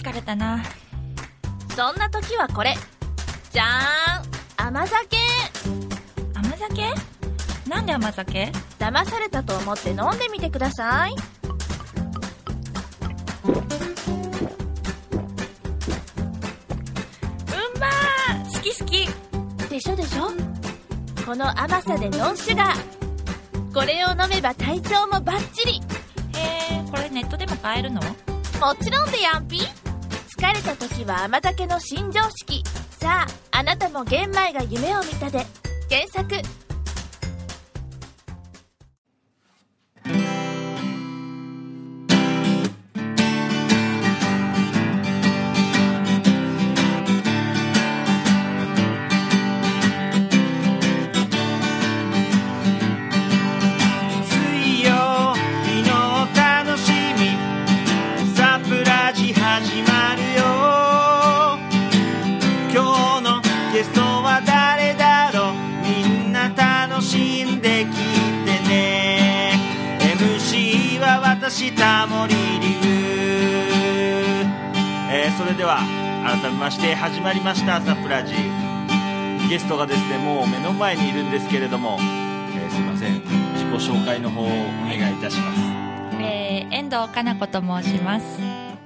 疲れたな。そんな時はこれ。じゃーん。甘酒。甘酒？なんで甘酒？騙されたと思って飲んでみてください。うんまー。好き好き。でしょでしょ。この甘さでノンシュガー。これを飲めば体調もバッチリ。へえこれネットでも買えるの？もちろんでやんぴ疲れた時は甘酒の新常識。さああなたも玄米が夢を見たで。検索したサプラジゲストがですねもう目の前にいるんですけれども、えーすいません。自己紹介の方をお願いいたします。えー、遠藤かな子と申します、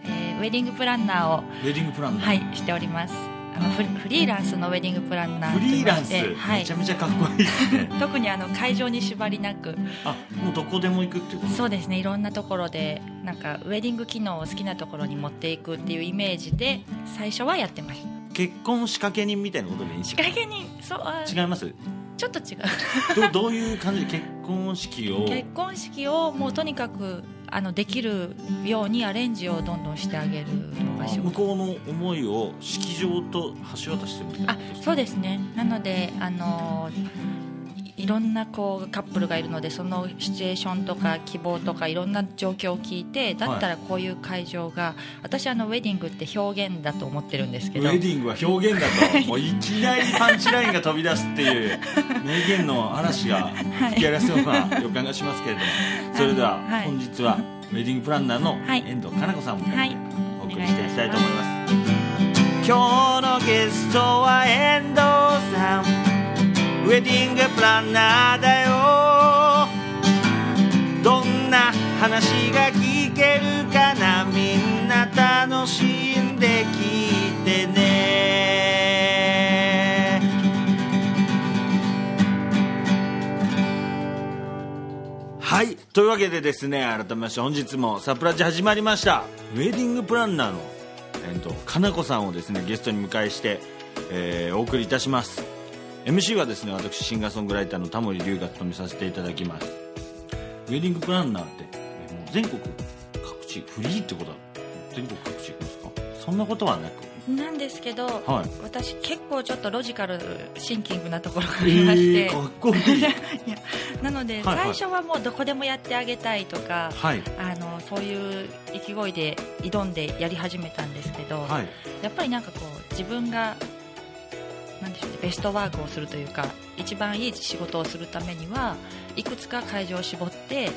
えーウェディングプランナーを。ウェディングプランナー、はいしております。あのフリーランスのウェディングプランナーフリーランス、はい。めちゃめちゃかっこいいですね。特にあの会場に縛りなく。あもうどこでも行くっていうこと？そうですねいろんなところでなんかウェディング機能を好きなところに持っていくっていうイメージで最初はやってました結婚仕掛け人みたいなことでいいんですか？仕掛けにそうあ違います？ちょっと違う。どどういう感じで結婚式を？結婚式をもうとにかくあのできるようにアレンジをどんどんしてあげるのが仕向事こうの思いを式場と橋渡してるみたいなあそうですね。なのであのいいろんなこうカップルがいるのでそのシチュエーションとか希望とかいろんな状況を聞いてだったらこういう会場が、私あのウェディングって表現だと思ってるんですけど。ウェディングは表現だと。もういきなりパンチラインが飛び出すっていう名言の嵐が吹き荒らすような予感がしますけれども。それでははい。本日はウェディングプランナーのはい。遠藤かな子さんもはい。お送りしていきたいと思います。今日のゲストは遠藤さんウェディングプランナーだよ。どんな話が聞けるかな？みんな楽しんで聞いてね。はい。というわけでですね改めまして本日もサプラジ始まりました。ウェディングプランナーの、えー、とかなこさんをですねゲストに迎えして、えーお送りいたします。MC はですね私シンガーソングライターのタモリ龍が務めさせていただきます。ウェディングプランナーってえーもう全国各地フリーってことは全国各地ですか？そんなことはなく。なんですけど、はい。私結構ちょっとロジカルシンキングなところがあえりまして、ー、かっこいい。なので、はいはい。最初はもうどこでもやってあげたいとか、はい。あのそういう意気込いで挑んでやり始めたんですけど、はい。やっぱりなんかこう自分がなんでしょうねベストワークをするというか一番いい仕事をするためにはいくつか会場を絞って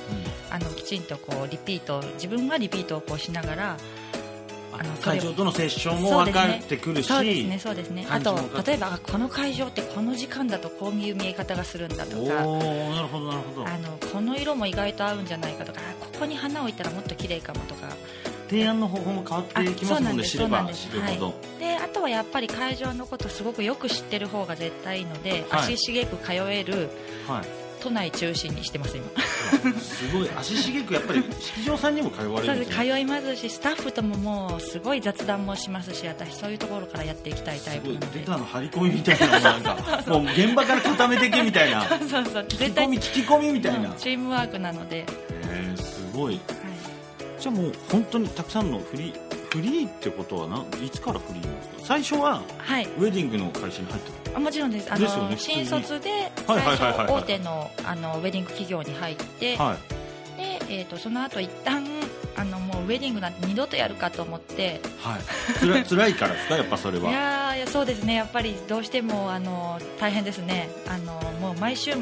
あのきちんとこうリピート自分がリピートをこうしながらあの会場とのセッションも分かってくるしそうですねそうですね。あと例えばあこの会場ってこの時間だとこういう見え方がするんだとおかおなるほどなるほど。あのこの色も意外と合うんじゃないかとかあここに花を置いたらもっと綺麗かもとか提案の方法も変わっていきますもんね知れば知るほど、はいであとはやっぱり会場のことすごくよく知ってる方が絶対いいので、はい。足しげく通えるはい都内中心にしてます今。すごい。足しげくやっぱり式場さんにも通われるんですす。ね通いますしスタッフとももうすごい雑談もしますし私そういうところからやっていきたいタイプなので。出たの張り込みみたいななんか もう現場から固めてけみたいな。そうそう聞き絶対込み聞き込みみたいな。うんチームワークなので、へえすごい。はいじゃあもう本当にたくさんのフリーフリーってことはないつからフリーなんですか？最初ははい、ウェディングの会社に入ってあもちろんです。あのですよね新卒ではい最初大手のあのウェディング企業に入って、たはい。で、えー、とその後一旦ウェディングなんて二度とやるかと思って。はい。つら 辛いからですか？やっぱそれいはいやそうですね。やっぱりどうしてもあの大変ですね。あのもう毎週末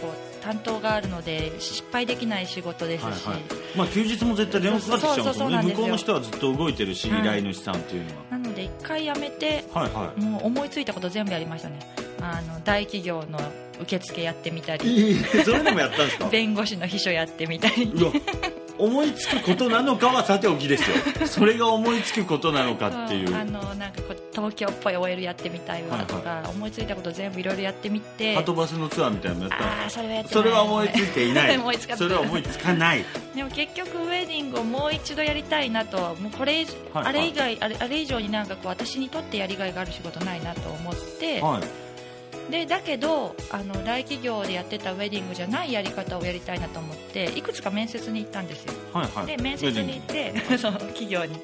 こう担当があるので失敗できない仕事ですし、はいはい。まあ休日も絶対電話かかってきちゃうんですそうそうそもねうんなんですよ。向こうの人はずっと動いてるし、はい。依頼主さんっていうのなので一回辞めてははい。はもう思いついたこと全部やりましたね。あの大企業の受付やってみたいり。いいそれでもやったんですか？弁護士の秘書やってみたり思いつくことなのかはさておきですよ。それが思いつくことなのかっていう。そうあのなんかこう東京っぽい OL やってみたいわとか、思いついたこと全部いろいろやってみて。ハトバスのツアーみたいなのやった。ああそれはやってそれは思いついていない。思いつかそれは思いつかない。でも結局ウェディングをもう一度やりたいなともうこれ、はい。あれ以外あれあれ以上になんかこう私にとってやりがいがある仕事ないなと思って、はいでだけどあの大企業でやってたウェディングじゃないやり方をやりたいなと思っていくつか面接に行ったんですよ。はいはい。で面接に行って その企業に。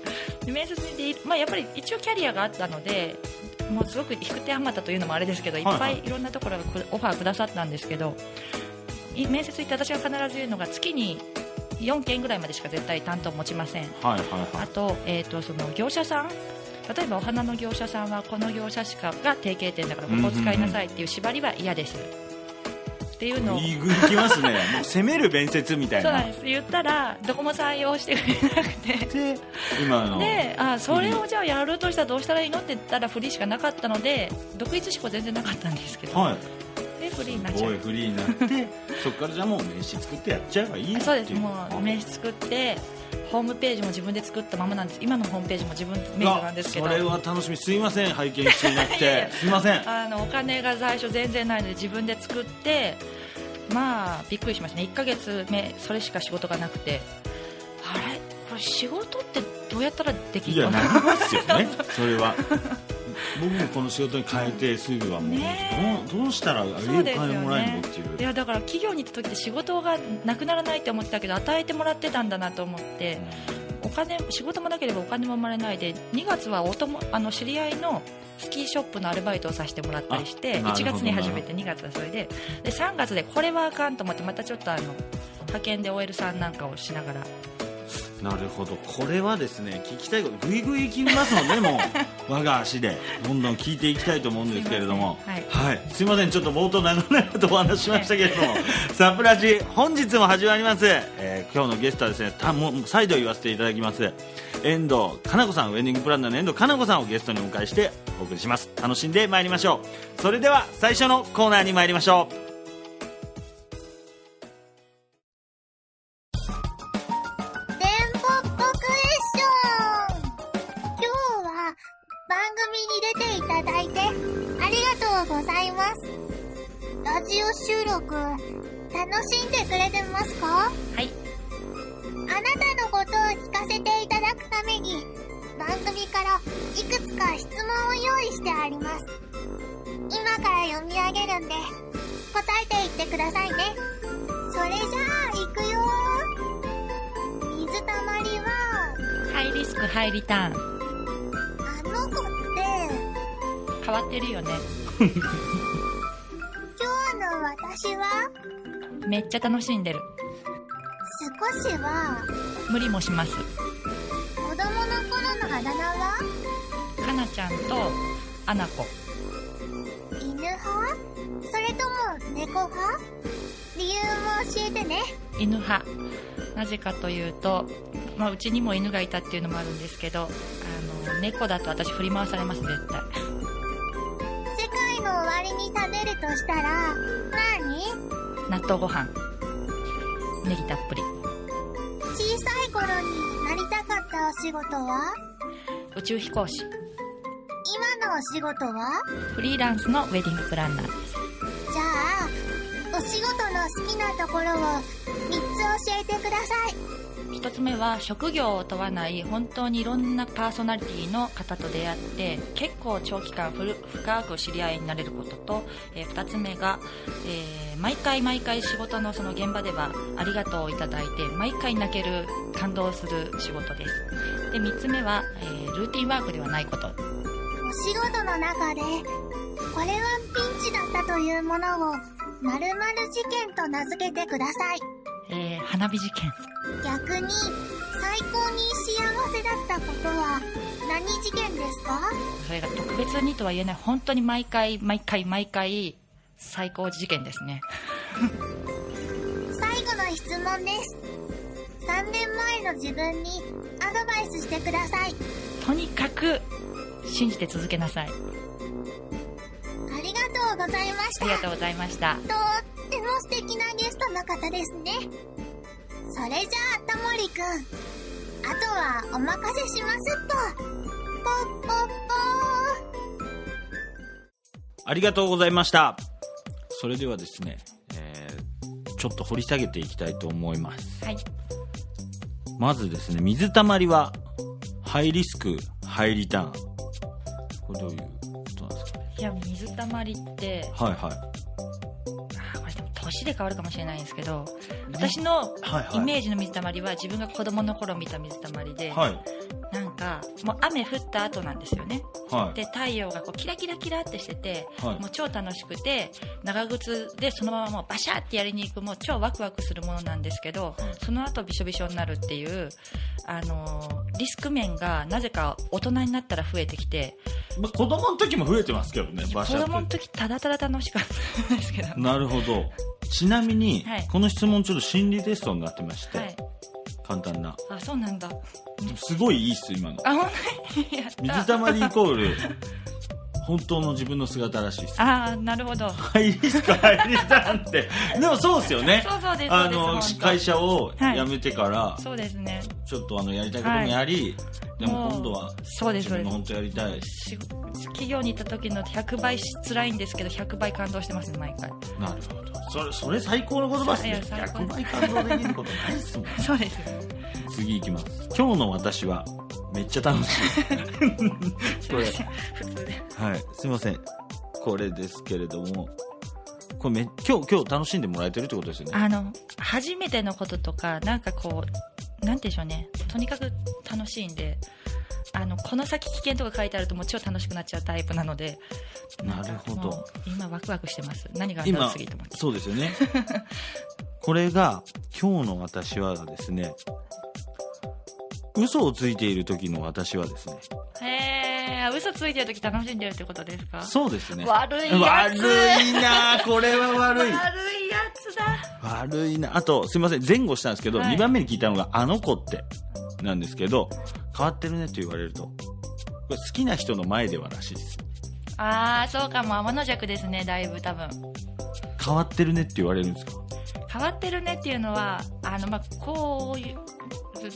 で面接に行って、まあ、やっぱり一応キャリアがあったのでもうすごく引く手あまたというのもあれですけどいっぱはいはい。いいろんなところがこオファーくださったんですけどい面接行って私が必ず言うのが月に4件ぐらいまでしか絶対担当持ちません。はいはいはい。あと,、えー、とその業者さん例えばお花の業者さんはこの業者しかが提携店だからここを使いなさいっていう縛りは嫌です。っていうのをいきますね。もう攻める面接みたいな。そうなんです。言ったらどこも採用してくれなくて。で今の。であそれをじゃあやるとしたらどうしたらいいのって言ったらフリーしかなかったので独立志向全然なかったんですけど、はい。でフリーになっちゃう。フリーになってそこからじゃあもう名刺作ってやっちゃえばいいよそうです。もう名刺作ってホームページも自分で作ったままなんです。今のホームページも自分メイドなんですけど。それは楽しみ。すいません。拝見して。いなくいやいや。てすいません。あのお金が最初全然ないので自分で作ってまあびっくりしましたね。1ヶ月目それしか仕事がなくて。あれ？これ仕事ってどうやったらできいやるのなりますよね。それは僕もこの仕事に変えてすぐはもう、ねどうどうしたらあれそうですよ金もらえるのねっていう。いやだから企業に行った時って仕事がなくならないって思ってたけど与えてもらってたんだなと思って。お金仕事もなければお金も生まれないで2月はお友あの知り合いのスキーショップのアルバイトをさせてもらったりして1あなるほど月に始めて2月はそれで。で3月でこれはあかんと思ってまたちょっとあの派遣で OL さんなんかをしながらなるほど。これはですね聞きたいことぐいぐい切りますのでもう。我が足で。どんどん聞いていきたいと思うんですけれども。すいはい、すいません。ちょっと冒頭長々とお話ししましたけれども。サプラジ本日も始まります、えー今日のゲストはですねたもう再度言わせていただきます。遠藤かな子さんウェディングプランナーの遠藤かな子さんをゲストにお迎えしてお送りします。楽しんでまいりましょう。それでは最初のコーナーに参りましょうラジオ収録楽しんでくれてますか？はい。あなたのことを聞かせていただくために番組からいくつか質問を用意してあります。今から読み上げるんで答えていってくださいね。それじゃあ行くよ。水たまりはハイリスクハイリターン。あの子って変わってるよね 今日の私は？めっちゃ楽しんでる。少しは。無理もします。子供の頃のあだ名は？かなちゃんとあなこ犬派？それとも猫派？理由も教えてね。犬派。なぜかというと、まあ、うちにも犬がいたっていうのもあるんですけどあの猫だと私振り回されます絶対。世界の終わりに食べるとしたら何？納豆ご飯。ネギたっぷり。小さい頃になりたかったお仕事は？宇宙飛行士。今のお仕事は？フリーランスのウェディングプランナーです。じゃあお仕事の好きなところを3つ教えてください一つ目は職業を問わない本当にいろんなパーソナリティの方と出会って結構長期間深く知り合いになれることと、えー二つ目が、えー毎回毎回仕事のその現場ではありがとうをいただいて毎回泣ける感動する仕事です。で三つ目は、えールーティンワークではないこと。お仕事の中でこれはピンチだったというものを〇〇事件と名付けてください。えー花火事件。逆に最高に幸せだったことは何事件ですか？それが特別にとは言えない。本当に毎回毎回毎回最高事件ですね。最後の質問です。3年前の自分にアドバイスしてください。とにかく信じて続けなさい。ありがとうございました。ありがとうございました。とっても素敵なゲストの方ですね。それじゃあタモリくんあとはお任せしますっとポッポッポありがとうございました。それではですね、えーちょっと掘り下げていきたいと思います。はい。まずですね水たまりはハイリスクハイリターン。これどういうことなんですかね。いや水たまりってはいはい。あーこれでも年で変わるかもしれないんですけど私のイメージの水たまりは自分が子供の頃見た水たまりで、はい。なんかもう雨降った後なんですよね。はい。で太陽がこうキラキラキラってしてて、はい。もう超楽しくて長靴でそのままもうバシャーってやりに行くもう超ワクワクするものなんですけど、その後びしょびしょになるっていう、あのーリスク面がなぜか大人になったら増えてきてまあ、子供の時も増えてますけどね馬子車供の時ただただ楽しかったんですけど。なるほどちなみに、はい。この質問ちょっと心理テストになってまして、はい。簡単な。あそうなんだ。すごいいいっす今の。あ本当に？やった。水たまりイコール本当の自分の姿らしいですああなるほど。ハイリスクハイリターンって。でもそうですよね。そうそうですあの会社をはい辞めてから、そうですね。ちょっとあのやりたいこともやり、でももう今度はそうです。自分の本当やりたいし企業に行った時の100倍辛いんですけど100倍感動してますね毎回。なるほど。それそれ最高の言葉ですね。最高100倍感動できることないっすもん そうです次いきます。今日の私はめっちゃ楽しい。これ。普通ではい。すいません。これですけれども。これめ今日今日楽しんでもらえてるってことですよね？あの初めてのこととかなんかこうなんて言うんでしょうね。とにかく楽しいんであのこの先危険とか書いてあるともう超楽しくなっちゃうタイプなので。なるほど。今ワクワクしてます。何があるんだろ今う次と思ってそうですよね。これが今日の私はですね嘘をついている時の私はですねへえ嘘ついてる時楽しんでるってことですか？そうですね。悪いやつ。悪いなこれは悪い。悪いやつだ。悪いな。あとすいません前後したんですけど、はい。2番目に聞いたのが「あの子って」なんですけど変わってるねって言われるとこれ好きな人の前ではらしいです。ああそうかも。天の弱ですねだいぶ多分。変わってるねって言われるんですか？変わってるねっていうのはあの、まあ、こういう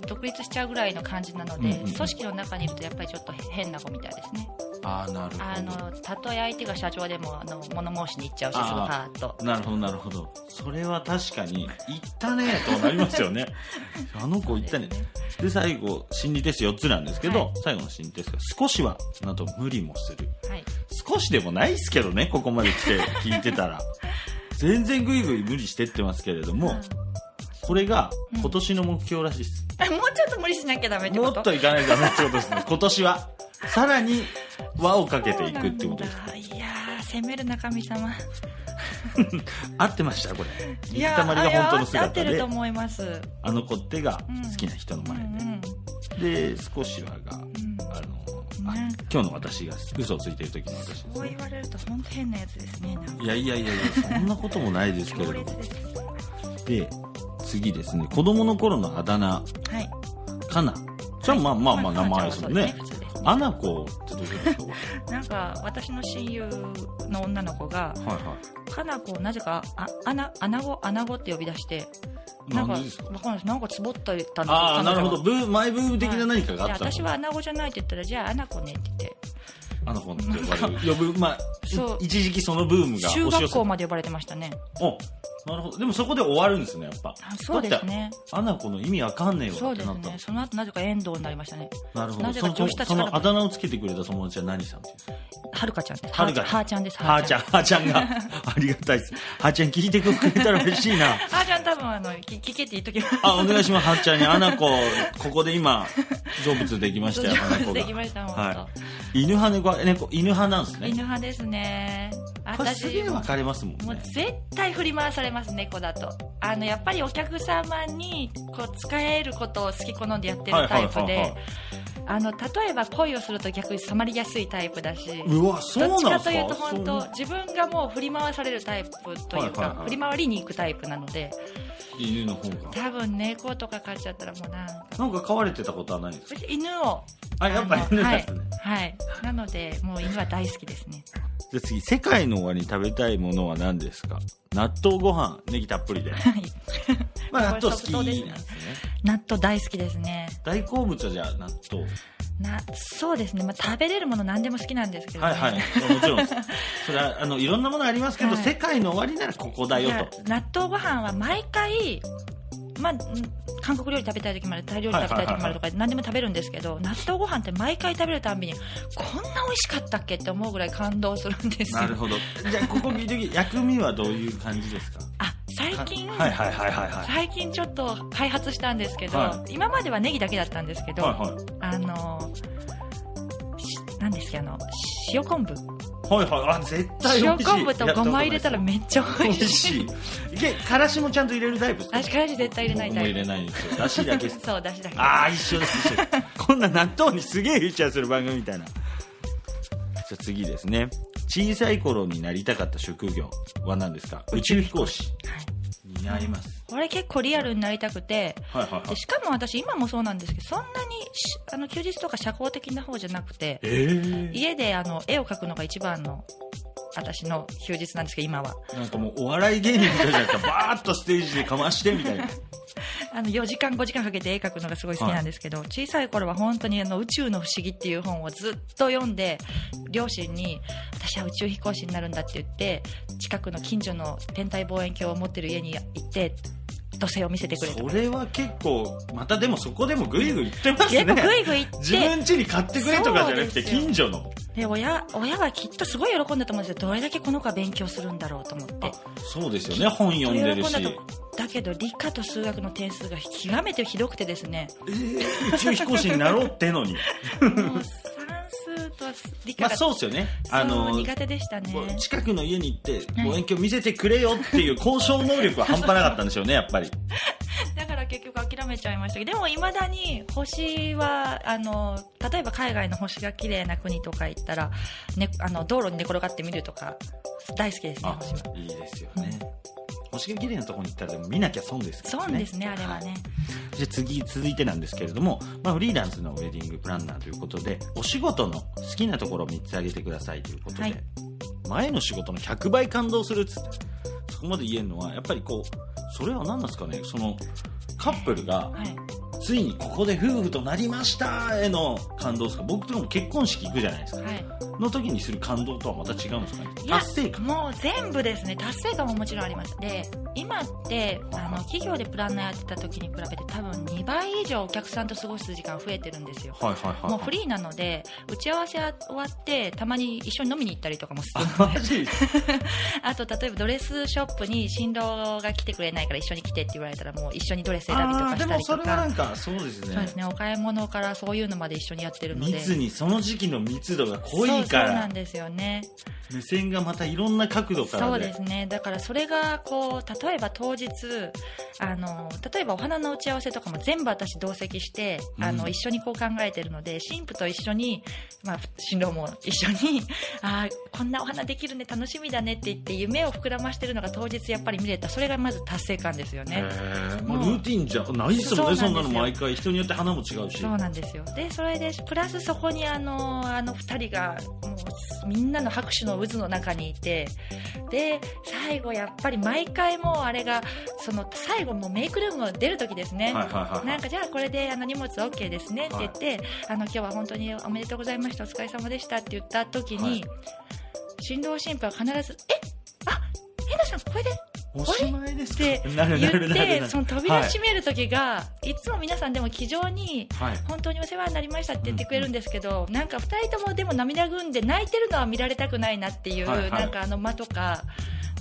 独立しちゃうぐらいの感じなので、うんうんうん。組織の中にいるとやっぱりちょっと変な子みたいですね。ああなるあのたとえ相手が社長でもあの物申しに行っちゃうしすぐあーパーッと。なるほどなるほど。それは確かに「言ったね」となりますよね。あの子言ったね。で最後心理テスト4つなんですけど、はい。最後の心理テストが少しはなんと無理もする。はい。少しでもないっすけどねここまで来て聞いてたら。全然グイグイ無理してってますけれども、これが今年の目標らしいです、あもうちょっと無理しなきゃダメってこと？もっといかないとダメってことですね。今年はさらに輪をかけていくってことです。いやー攻める中身様。合ってましたこれ。い水やたまりが本当の姿で。ってると思います。あの子ってが好きな人のうんう前で、ん。で少しはが、ん。あの今日の私が嘘をついてる時の私ですね。こう言われると本当変なやつですねいやいやいやいやそんなこともないですけれ強どもで次ですね。子供の頃のあだ名。はい。かな。じゃあまあまあまあ名前ですもんね。アナコってどういうこと？ですかこなんか私の親友の女の子がれはいはい。かな子をなぜかあアナアナゴアナゴって呼び出してなんかわかんないなんかつぼった言ったんですよ。ああなるほど。彼ブーマイブーム的な何かがあったの？私はアナゴじゃないって言ったらじゃあアナコねって言ってアナコって呼ばれる。呼ぶまあそう。い一時期そのブームが中学校まで呼ばれてましたね。おなるほど。でもそこで終わるんですねやっぱ。あそうですね。アナコの意味わかんねえわそうですってなった。ね。その後なぜか遠藤になりましたね。なるほど。なぜかその女子たちからそのあだ名をつけてくれた友達は何さんですかはるかちゃんです。はるかはーちゃんです。はーちゃん、はーちゃん。が、ありがたいです。はーちゃん聞いてくれたら嬉しいな。はーちゃん多分あのき聞けって言っときます。あ、お願いします、はーちゃんに。アナコ、ここで今、成仏できましたよ、アナコが。できましたはい。犬派猫猫犬派なんですね。犬派ですね。これすげえ分かれますもんね。もう絶対振り回されます猫だと。あのやっぱりお客様にこう使えることを好き好んでやってるタイプではいはい。はいはいあの例えば恋をすると逆に染まりやすいタイプだしうわそうどっちなんですか？かというと本当自分がもう振り回されるタイプというか、はいはいはい振り回りに行くタイプなので犬の方が。多分猫とか飼っちゃったらもうなんかなんか飼われてたことはないんですか？犬をあやっぱ犬ですね、はい、はい、なのでもう犬は大好きですね。じゃあ次世界の終わりに食べたいものは何ですか？納豆ご飯ネギたっぷりで。はいまあ納豆好きなんでですね。納豆大好きですね。大好物はじゃあ納豆。なそうですね、まあ、食べれるもの何でも好きなんですけど、ね、はいはい。もちろん。それはあのいろんなものありますけど、はい。世界の終わりならここだよと。納豆ご飯は毎回まあ、ん韓国料理食べたい時もあるタイ料理食べたい時もあるとか何でも食べるんですけど納豆ご飯って毎回食べるたんびにこんな美味しかったっけって思うぐらい感動するんですよ。なるほど。じゃあここ聞いてき薬味はどういう感じですか？あ最近、はいはいはいはいはい。最近ちょっと開発したんですけど、は今まではネギだけだったんですけど、はいはい。あのし何ですかあの塩昆布。はいはい。あ絶対美塩味しい。昆布とごま入れたらめっちゃ美美味しい。味しい。いけからしもちゃんと入れるタイプですか？私からし絶対入れないタイプ。入れないんですよ。だしだけ そうだしだけ。ああ一緒です一緒です。こんな納豆にすげえフィーチャーする番組みたいな。じゃあ次ですね小さい頃になりたかった職業は何ですか？宇宙飛行士。はいになりますこれ結構リアルになりたくて。はいはいはい。でしかも私今もそうなんですけどそんなにしあの休日とか社交的な方じゃなくてえー、家であの絵を描くのが一番の私の休日なんですけど今は。なんかもうお笑い芸人みたいじゃないですか。バーッとステージでかましてみたいな。あの4時間5時間かけて絵描くのがすごい好きなんですけど、小さい頃は本当にあの宇宙の不思議っていう本をずっと読んで両親に私は宇宙飛行士になるんだって言って近くの近所の天体望遠鏡を持ってる家に行って土星を見せてくれとかそれは結構またでもそこでもグイグイ言ってますね。結構グイグイ行自って。分家に買ってくれとかじゃなくて近所の。で親親はきっとすごい喜んだと思うんですよ。どれだけこの子は勉強するんだろうと思って。あそうですよね。本読んでるし。だけど理科と数学の点数が極めてひどくてですね。えー宇宙飛行士になろうってのに。もう算数と理科まあがそうですよね。あの苦手でしたね。近くの家に行って望遠鏡見せてくれよっていう交渉能力は半端なかったんでしょうねやっぱり。だから結局諦めちゃいましたけどでもいまだに星はあの例えば海外の星が綺麗な国とか行ったら、ね、あの道路に寝転がって見るとか大好きですねあ星は。いいですよね星が綺麗なところに行ったらでも見なきゃ損ですからね。そうですねあれはね。じゃあ次続いてなんですけれども、まあ、フリーランスのウェディングプランナーということでお仕事の好きなところを3つ挙げてくださいということで、はい。前の仕事の100倍感動するっつってそこまで言えるのはやっぱりこうそれは何なんですかね。そのカップルがはいついにここで夫婦となりましたへの感動ですか？僕とかも結婚式行くじゃないですか。はい。の時にする感動とはまた違うんですか？ね達成感。もう全部ですね。達成感ももちろんあります。で今ってあの企業でプランナーやってた時に比べて多分2倍以上お客さんと過ごす時間増えてるんですよ。はいはいはいもうフリーなので打ち合わせ終わってたまに一緒に飲みに行ったりとかもする。あマジ？で すあと例えばドレスショップに新郎が来てくれないから一緒に来てって言われたらもう一緒にドレス選びとかしたりとか。んか。そうですね。そうですね。お買い物からそういうのまで一緒にやってるので。密にその時期の密度が濃いかそうそうならんですよね。目線がまたいろんな角度からそうですね。だからそれがこう例えば当日あの例えばお花の打ち合わせとかも全部私同席して、あうん。の一緒にこう考えてるので新婦と一緒に、まあ、新郎も一緒に あーこんなお花できるね楽しみだねって言って夢を膨らましてるのが当日やっぱり見れた。それがまず達成感ですよね。へー。もうもうルーティンじゃないですもんねそんなの毎回人によって花も違うし。そうなんですよ。でそれでプラスそこにあのあの2人がもうみんなの拍手の渦の中にいてで最後やっぱり毎回もうあれがその最後もうメイクルームを出る時ですね、はいはいはいなんかじゃあこれであの荷物 OK ですねって言って、あの今日は本当におめでとうございましたお疲れ様でしたって言った時に、はい。新郎新婦は必ず「え？あえなさんこれでおしまいですか？って言ってその扉閉める時が、い、つも皆さんでも気丈にはい。本当にお世話になりましたって言ってくれるんですけど、なんか2人ともでも涙ぐんで泣いてるのは見られたくないなっていう、はいはい。なんかあの間とか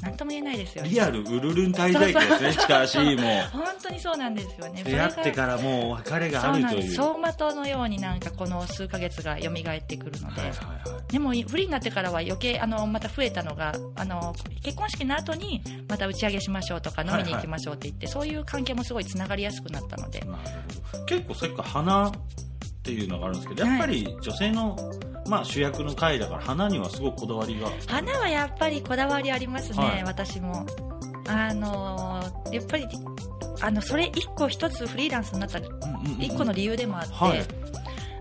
何とも言えないですよね。リアルウルルン滞在期ですねしかしもう。本当にそうなんですよね。出会ってからもう別れがあるという。走馬灯のようになんかこの数ヶ月が蘇ってくるので、はいはいはい。でもフリーになってからは余計あのまた増えたのがあの結婚式の後にまた打ち上げしましょうとか飲みに行きましょうって言って、そういう関係もすごいつながりやすくなったので。なるほど。結構さっきから花っていうのがあるんですけどやっぱり女性の、まあ、主役の回だから花にはすごくこだわりが。花はやっぱりこだわりありますね、はい。私も。あのやっぱりあのそれ一個一つフリーランスになった一個の理由でもあって、はい。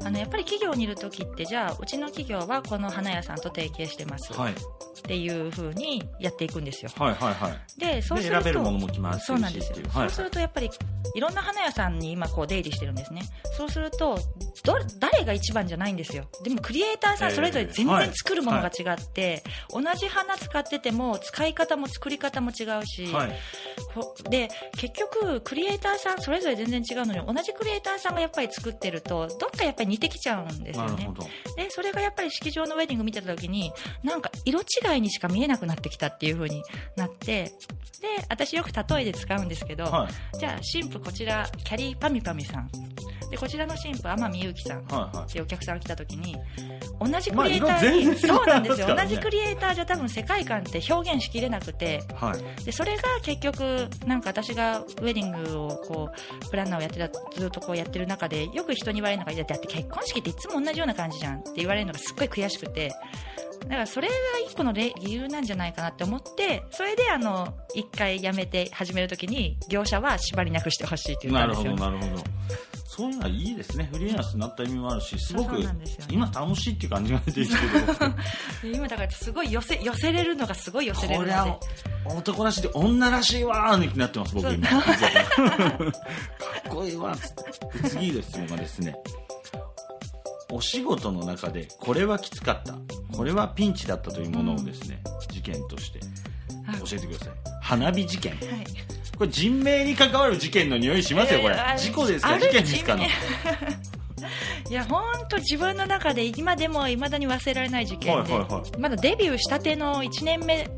あのやっぱり企業にいる時ってじゃあうちの企業はこの花屋さんと提携してます。はいっていう風にやっていくんですよ。はいはいはい。でそうると選べるものも決まるし。そうなんですよ、はいそうするとやっぱりいろんな花屋さんに今こう出入りしてるんですね。そうするとど誰が一番じゃないんですよ。でもクリエイターさんそれぞれ全えーはい然作るものが違って、同じ花使ってても使い方も作り方も違うし、はい。こで結局クリエイターさんそれぞれ全然違うのに同じクリエイターさんがやっぱり作ってるとどっかやっぱり似てきちゃうんですよね。なるほど。でそれがやっぱり式場のウェディング見てた時になんか色違いにしか見えなくなってきたっていう風になってで私よく例えで使うんですけど、はい。じゃあ新婦こちらキャリーパミパミさん。でこちらの新婦天海祐希さん。ってお客さんが来た時に同じクリエイターに、そうなんですよ。同じクリエイターじゃ多分世界観って表現しきれなくて。はい。でそれが結局なんか私がウェディングをこうプランナーをやってたずっとこうやってる中でよく人に言われるのがだって結婚式っていつも同じような感じじゃんって言われるのがすっごい悔しくて。だからそれが一個の例理由なんじゃないかなって思ってそれであの一回辞めて始めるときに業者は縛りなくしてほしいって言ったなんるほですよどなるほど。そういうのはいいですね。フリーランスになった意味もあるしすごく今楽しいっていう感じが出てきてる。で 今だからすごい寄せ寄せれるのがすごい寄せれるので。これは男らしいで女らしいわーになってます僕今。かっこいいわっつって。で次の質問がですねお仕事の中でこれはきつかった。これはピンチだったというものをですね、事件としてあ教えてください。花火事件。はい。これ人命に関わる事件の匂いしますよこれ。事故ですか？事件ですかの。地 いや本当自分の中で今でも未だに忘れられない事件で、はいはいはい。まだデビューしたての1年目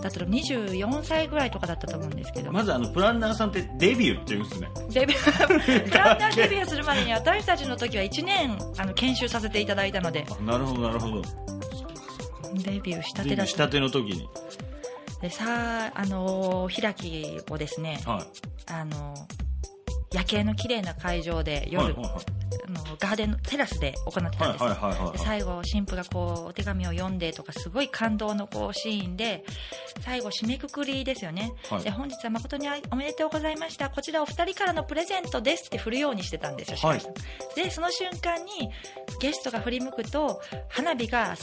だったら24歳ぐらいとかだったと思うんですけど、まずあのプランナーさんってデビューって言うんですね。デビュー。プランナーデビューするまでに私たちの時は1年あの研修させていただいたので。あなるほどなるほど。デビューしたてだした。たての時に。でさあ、あのー開きをですね、はあのー夜景の綺麗な会場でい夜、はいはいあのガーデンのテラスで行ってたんですよ、で最後新婦がこうお手紙を読んでとかすごい感動のこうシーンで最後締めくくりですよね、はい。で本日は誠におめでとうございました。こちらお二人からのプレゼントですって振るようにしてたんですよ、はい。でその瞬間にゲストが振り向くと花火が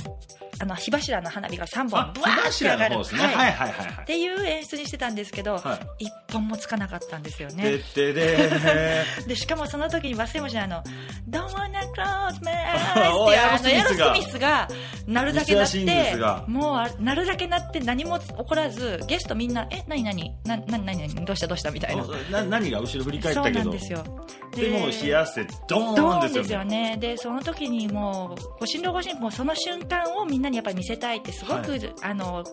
あの火柱の花火が3本あブワーって柱上がる。いはいはいはい。はい。っていう演出にしてたんですけど、は一本もつかなかったんですよでねで しかもその時に忘れもしないあの「Don't wanna close my eyes」おっていうエアロスミスがあのエアロスミスが鳴るだけ鳴ってもうあ鳴るだけ鳴って何も起こらずゲストみんな「え何何な何何何どうしたどうした」みたいな。な何が後ろ振り返ったそうけどなんですよ。でも冷や汗ドードーンンでですすよよね。ねでその時にもうご新郎ご新婦もその瞬間をみんなにやっぱり見せたいってすごく、はあの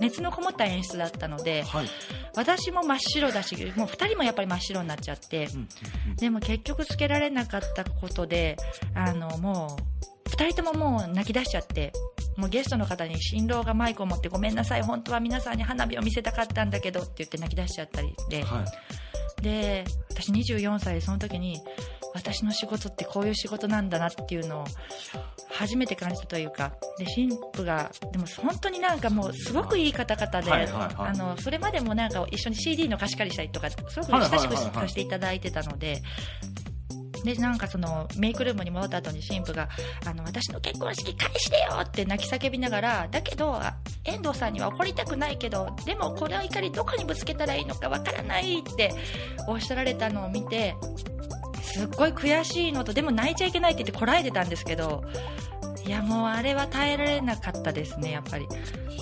熱のこもった演出だったのではい。私も真っ白だしもう2人もやっぱり真っ白になっちゃって、うんでも結局つけられなかったことであのもう2人とももう泣き出しちゃってもうゲストの方に新郎がマイクを持ってごめんなさい本当は皆さんに花火を見せたかったんだけどって言って泣き出しちゃったりで、はい。で私24歳でその時に私の仕事ってこういう仕事なんだなっていうのを初めて感じたというかで新婦がでも本当になんかもうすごくいい方々で、はいはいはいあのそれまでもなんか一緒に CD の貸し借りしたりとかすごく親しくさせていただいてたので。でなんかそのメイクルームに戻った後に新婦があの私の結婚式返してよって泣き叫びながらだけど遠藤さんには怒りたくないけどでもこの怒りどこにぶつけたらいいのかわからないっておっしゃられたのを見てすっごい悔しいのとでも泣いちゃいけないって言ってこらえてたんですけどいやもうあれは耐えられなかったですねやっぱり。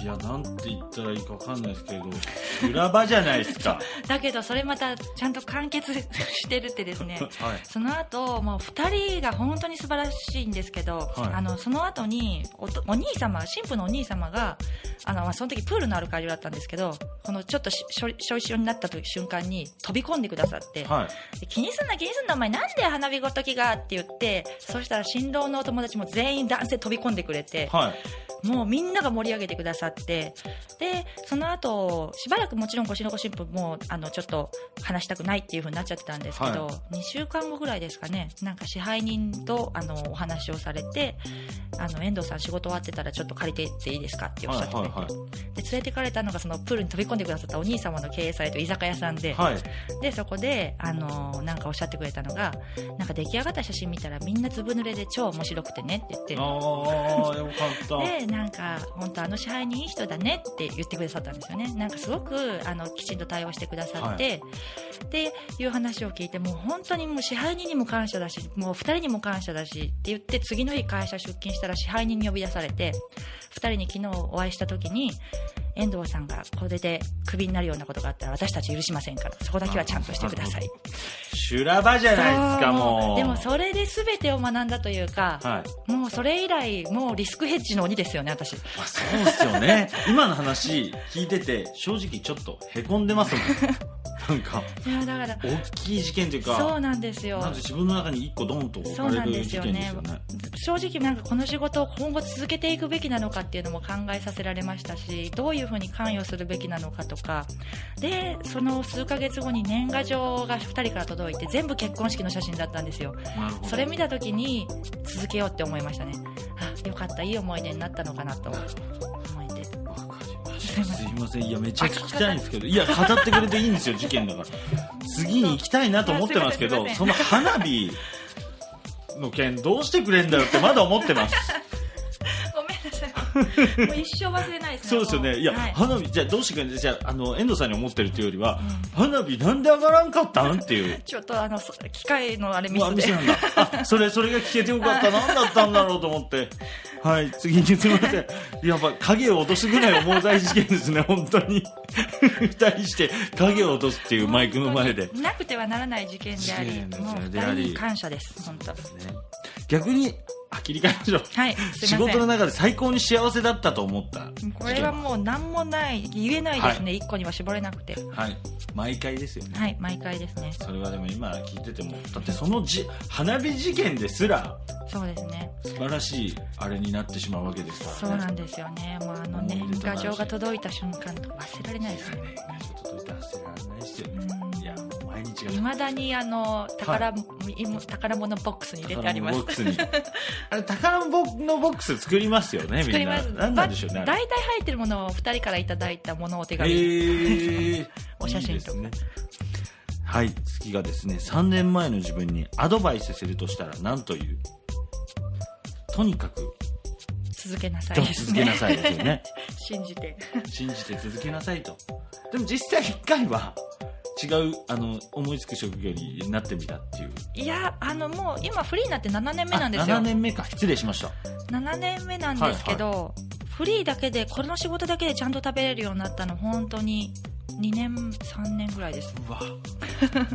いやなんて言ったらいいか分かんないですけど 修羅場じゃないですか。だけどそれまたちゃんと完結してるってですね。はい。その後もう2人が本当に素晴らしいんですけど、はい。あのその後におとお兄様新婦のお兄様があの、まあ、その時プールのある会場だったんですけどこのちょっとししょしょいしょになった時瞬間に飛び込んでくださって、はい。で気にすんな気にすんなお前なんで花火ごときが？って言ってそしたら新郎のお友達も全員男性飛び込んでくれてはい。もうみんなが盛り上げてくださってでその後しばらくもちろん腰の子新婦もあのちょっと話したくないっていう風になっちゃってたんですけど、は2週間後ぐらいですかねなんか支配人とあのお話をされてあの遠藤さん仕事終わってたらちょっと借りていっていいですかっておっしゃってくれて、はいはい。で連れてかれたのがそのプールに飛び込んでくださったお兄様の経営されてる居酒屋さんで、はい。でそこであのなんかおっしゃってくれたのがなんか出来上がった写真見たらみんなずぶ濡れで超面白くてねって言ってああよかった。でなんか本当あの支配人いい人だねって言ってくださったんですよね。なんかすごくあのきちんと対応してくださって、でいう話を聞いてもう本当にもう支配人にも感謝だしもう2人にも感謝だしって言って次の日会社出勤したら支配人に呼び出されて2人に昨日お会いした時に遠藤さんがこれでクビになるようなことがあったら私たち許しませんからそこだけはちゃんとしてください。修羅場じゃないですかもう。でもそれで全てを学んだというか、はい。もうそれ以来もうリスクヘッジの鬼ですよね私。まあ、そうですよね。今の話聞いてて正直ちょっとへこんでますもん。なんかいやだから大きい事件というかそうなんですよ。自分の中に一個ドンと置かれる事ですよね。件ですよね。正直なんかこの仕事を今後続けていくべきなのかっていうのも考えさせられましたしどういうふうに関与するべきなのかとか。でその数ヶ月後に年賀状が2人から届いて全部結婚式の写真だったんですよ。それ見た時に続けようって思いましたね。あよかった。いい思い出になったのかなと思いでわかりました。すいません。いやめっちゃ聞きたいんですけど。いや語ってくれていいんですよ事件だから。次に行きたいなと思ってますけど その花火の件どうしてくれんだよってまだ思ってます もう一生忘れないですねそうですよね。いや、はい。花火じゃあどうしてくれんじゃああの遠藤さんに思ってるっていうよりは、花火なんで上がらんかったん？っていう。ちょっとあのそ機械のあれミスでミスなんだ。あそれそれが聞けてよかった。何だったんだろうと思って。はい次にすみません。やっぱ影を落とすぐらい重大事件ですね本当に。二人して影を落とすっていうマイクの前で、ね、なくてはならない事件でありもう二人に感謝です本当逆にあ切り替えましょう。はい仕事の中で最高に幸せだったと思ったこれはもう何もない言えないですね、一個には絞れなくて。はい。毎回ですよね。はい毎回ですね。それはでも今聞いててもだってそのじ花火事件ですらそうですね。素晴らしいあれになってしまうわけですからね。そうなんですよね。もうあの年賀状が届いた瞬間とか忘れられないですね。ちょっと届いて忘れられないですよね。うんいまだにあの宝,、宝物ボックスに入れてあります。宝物ボックスに。あれ宝物のボックス作りますよねみんな作ります。何なんでしょうね大体入ってるものを2人からいただいたものをお手え紙、ー、お写真とか。ね。はい次がですね3年前の自分にアドバイスするとしたら何という？とにかく続けなさい。ですね続けなさいですよね。信じて。信じて続けなさいと。でも実際1回は違うあの思いつく職業になってみたっていう。いやあのもう今フリーになって7年目なんですよ。あ7年目か。失礼しました。7年目なんですけど、フリーだけでこの仕事だけでちゃんと食べれるようになったの本当に2年3年ぐらいです。うわ。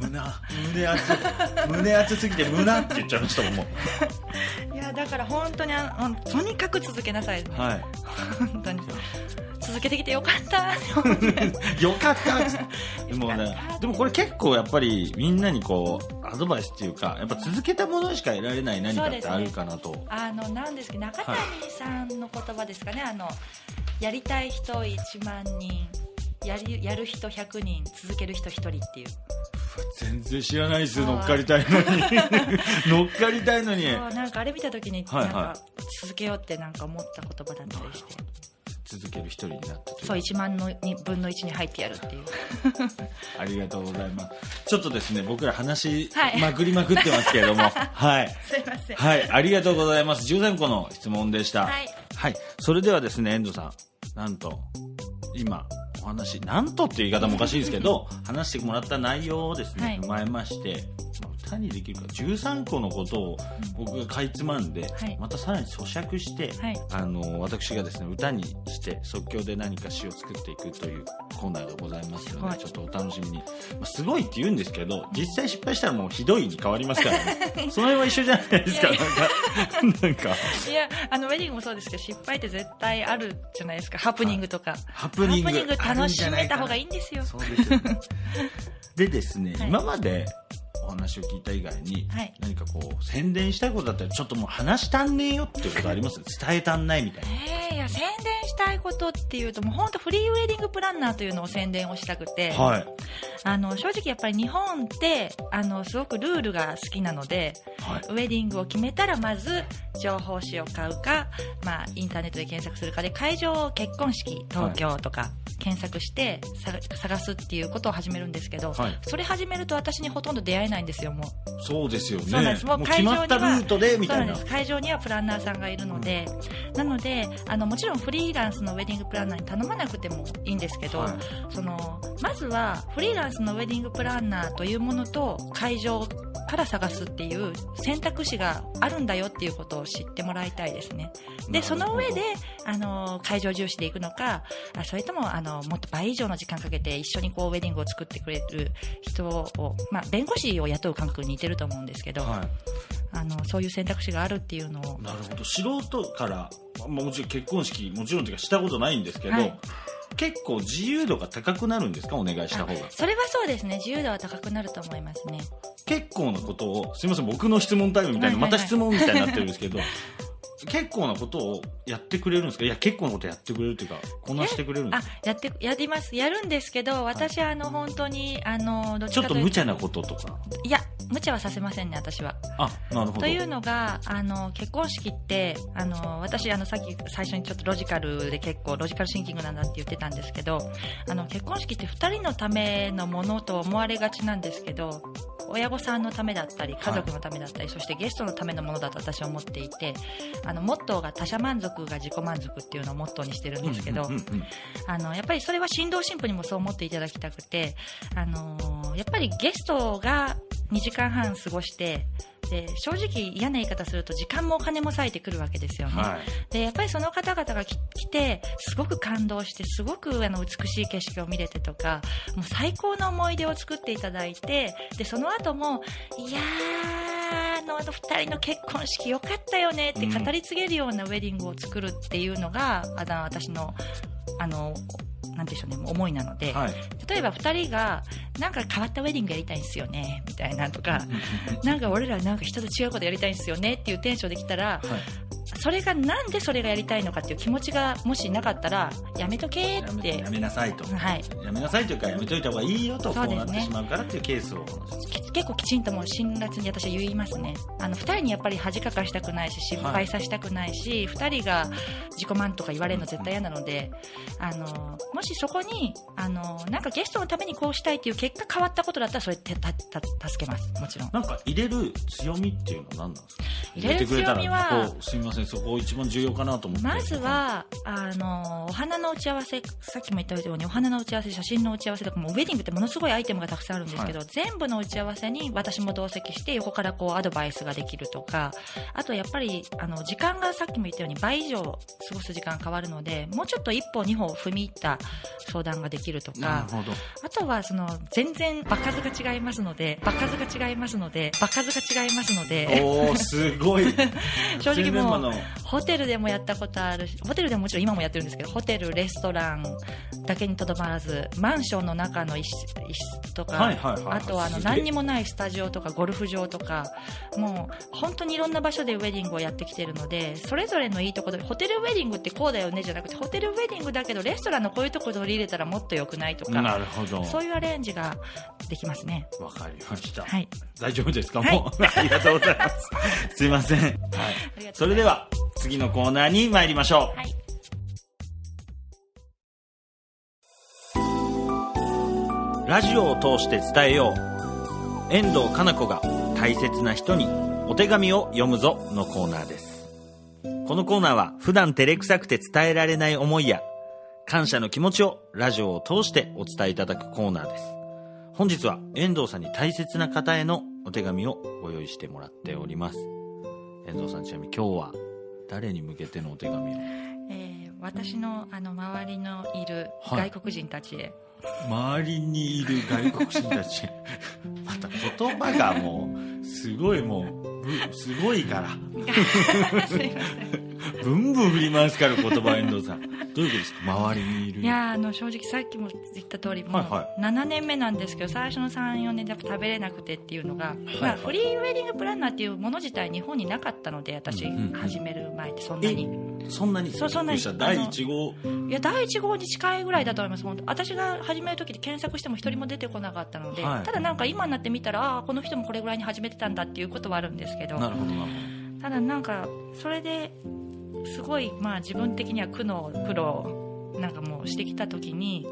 胸胸熱胸熱すぎて胸って言っちゃいましたもんも いやだから本当にあのとにかく続けなさい、うはい。本当に。続けてきてよかった よかったもねでもこれ結構やっぱりみんなにこうアドバイスっていうかやっぱ続けたものしか得られない何かってあるかなと、あのなんですけど中谷さんの言葉ですかね、あのやりたい人1万人やりやる人100人続ける人1人っていう。全然知らないですよ乗っかりたいのに。乗っかりたいのに。なんかあれ見た時にはいはい。なんか続けようってなんか思った言葉だったりして。続ける一人になったそう1万のに分の1に入ってやるっていう。ありがとうございます。ちょっとですね僕ら話まくりまくってますけれども。はい。すいません。はい、ありがとうございます。13個の質問でした。はい。はい。それではですね、遠藤さん。なんと、今、お話、なんとっていう言い方もおかしいですけど、話してもらった内容をですね、はい。踏まえまして、まあ単にできるか13個のことを僕がかいつまんで、はい。またさらに咀嚼して、はい。あの私がですね歌にして即興で何か詩を作っていくというコーナーがございますのでちょっとお楽しみに、まあすごいって言うんですけど実際失敗したらもうひどいに変わりますからね。その辺は一緒じゃないですか。いやいや。なんかなんか。いやあのウェディングもそうですけど失敗って絶対あるじゃないですか。ハプニングとか、ハプニング楽しめた方がいいいんですよ。そうですよね。でですね、はい。今までお話を聞いた以外に、はい。何かこう宣伝したいことだったらちょっともう話したんねえよっていうことあります？伝えたんないみたいな。えーいや宣伝したいことっていうともう本当フリーウェディングプランナーというのを宣伝をしたくて、はい。あの正直やっぱり日本ってあのすごくルールが好きなのではい。ウェディングを決めたらまず情報誌を買うか、まあ、インターネットで検索するかで会場結婚式東京とか検索してさ探すっていうことを始めるんですけど、はい。それ始めると私にほとんど出会えないんですよもう。そうですよね。そうなんです。もうもう決まったルートでみたいな。そうなんです。会場にはプランナーさんがいるので、なのであのもちろんフリーランスのウェディングプランナーに頼まなくてもいいんですけど、はい。そのまずはフリーランスのウェディングプランナーというものと会場から探すっていう選択肢があるんだよっていうことを知ってもらいたいですね。で、その上で、あの、会場重視でいくのか、あそれとも、あの、もっと倍以上の時間かけて一緒にこう、ウェディングを作ってくれる人を、まあ、弁護士を雇う感覚に似てると思うんですけど、はあの、そういう選択肢があるっていうのを。い、なるほど。素人から、まあ、もちろん結婚式もちろんというかしたことないんですけど、はい。結構自由度が高くなるんですか？お願いした方が。それはそうですね、自由度は高くなると思いますね。結構なことをすみません僕の質問タイムみたいな、また質問みたいになってるんですけど結構なことをやってくれるんですか？いや結構なことやってくれるっていうかこなしてくれるんであすか、やって、やります。やるんですけど、私は、あの、本当に、あの、どっちょっちかと。いうと無茶なこととか。いや、無茶はさせませんね、私は。あなるほど。というのが、あの、結婚式って、あの、私、あの、さっき最初にちょっとロジカルで結構、ロジカルシンキングなんだって言ってたんですけど、あの、結婚式って二人のためのものと思われがちなんですけど、親御さんのためだったり、家族のためだったり、そしてゲストのためのものだと私は思っていて、あの、モットーが他者満足が自己満足っていうのをモットーにしてるんですけど、うんうんうんあの、やっぱりそれは新郎新婦にもそう思っていただきたくて、あのーやっぱりゲストが2時間半過ごして、で、正直嫌な言い方すると時間もお金も割いてくるわけですよね。はいで、やっぱりその方々がき来て、すごく感動して、すごくあの美しい景色を見れてとか、もう最高の思い出を作っていただいて、で、その後も、いやー、あの、あの二人の結婚式よかったよねって語り継げるようなウェディングを作るっていうのが、あの、私の、あの、なんでしょうね、思いなので、はい。例えば二人が、なんか変わったウェディングやりたいんですよね、みたいなとか、なんか俺らなんか人と違うことやりたいんですよねっていうテンションできたら、はいそれがなんでそれがやりたいのかっていう気持ちがもしなかったら、やめとけーってやめなさいと、はい。やめなさいというかやめといた方がいいよとこそうなってしまうからっていうケースをき結構きちんともう辛辣に私は言いますね。あの、二人にやっぱり恥かかしたくないし、失敗させたくないし、二、人が自己満とか言われるの絶対嫌なので、あの、もしそこに、あの、なんかゲストのためにこうしたいっていう結果変わったことだったら、それてた、た、助けます。もちろん。なんか入れる強みっていうのは何なんですか？入れる強みはすみませんそこ一番重要かなと思ってまずは、あの、お花の打ち合わせ、さっきも言ったように、お花の打ち合わせ、写真の打ち合わせとかも、ウェディングってものすごいアイテムがたくさんあるんですけど、全部の打ち合わせに私も同席して、横からこうアドバイスができるとか、あとやっぱり、あの、時間がさっきも言ったように倍以上過ごす時間変わるので、もうちょっと一歩二歩踏み入った相談ができるとかあとはその、全然場数が違いますので、場数が違いますので、場数が違いますので、おおすごい。正直もうホテルでもやったことあるし、ホテルでももちろん今もやってるんですけど、ホテル、レストランだけにとどまらず、マンションの中の一室とか、はいはいはいはい。あとはあの何にもないスタジオとかゴルフ場とか、もう本当にいろんな場所でウェディングをやってきてるので、それぞれのいいところで、ホテルウェディングってこうだよねじゃなくて、ホテルウェディングだけどレストランのこういうところ取り入れたらもっと良くないとか、なるほど。そういうアレンジができますね。わかりました、はい。大丈夫ですか？はい。もう、ありがとうございます。すいません、はい、それでは次のコーナーに参りましょう、はい。ラジオを通して伝えよう。遠藤かな子が大切な人にお手紙を読むぞのコーナーです。このコーナーは普段照れくさくて伝えられない思いや感謝の気持ちをラジオを通してお伝えいただくコーナーです。本日は遠藤さんに大切な方へのお手紙をご用意してもらっております。遠藤さんちなみに今日は誰に向けてのお手紙を？えー私のあの周りのいるはい。外国人たちへ、周りにいる外国人たち また言葉がもうすごいもうぶすごいから。すいませんブンブン振り回すから言葉遠藤さん。どういうことですか？周りにいる。いやーあの正直さっきも言った通りもうはいは7年目なんですけど最初の34年でやっぱ食べれなくてっていうのが、いまあ、フリーウェディングプランナーっていうもの自体日本になかったので私始める前ってそんなに、そんなに？そうそんなに。第1号？いや第1号に近いぐらいだと思います。本当私が始める時で検索しても一人も出てこなかったので、はい。ただなんか今になってみたらああーこの人もこれぐらいに始めてたんだっていうことはあるんですけどなるほどなるほただなんかそれですごいまあ自分的には苦悩苦労なんかもうしてきた時に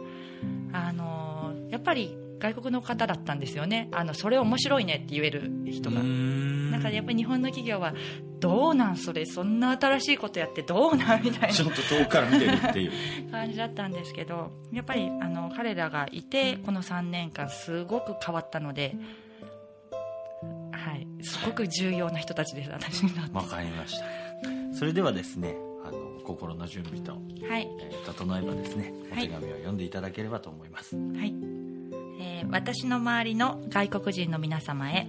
あのやっぱり外国の方だったんですよね。あのそれ面白いねって言える人が。どうーん。なんかやっぱり日本の企業はどうなんそれそんな新しいことやってどうなんみたいちょっと遠くから見てるっていう。な 感じだったんですけどやっぱりあの彼らがいてこの3年間すごく変わったのではい。すごく重要な人たちです私にとって。わかりました。それではですねあの心の準備と、はい。えー整えばですねおはい。手紙を読んでいただければと思います、はい、えー私の周りの外国人の皆様へ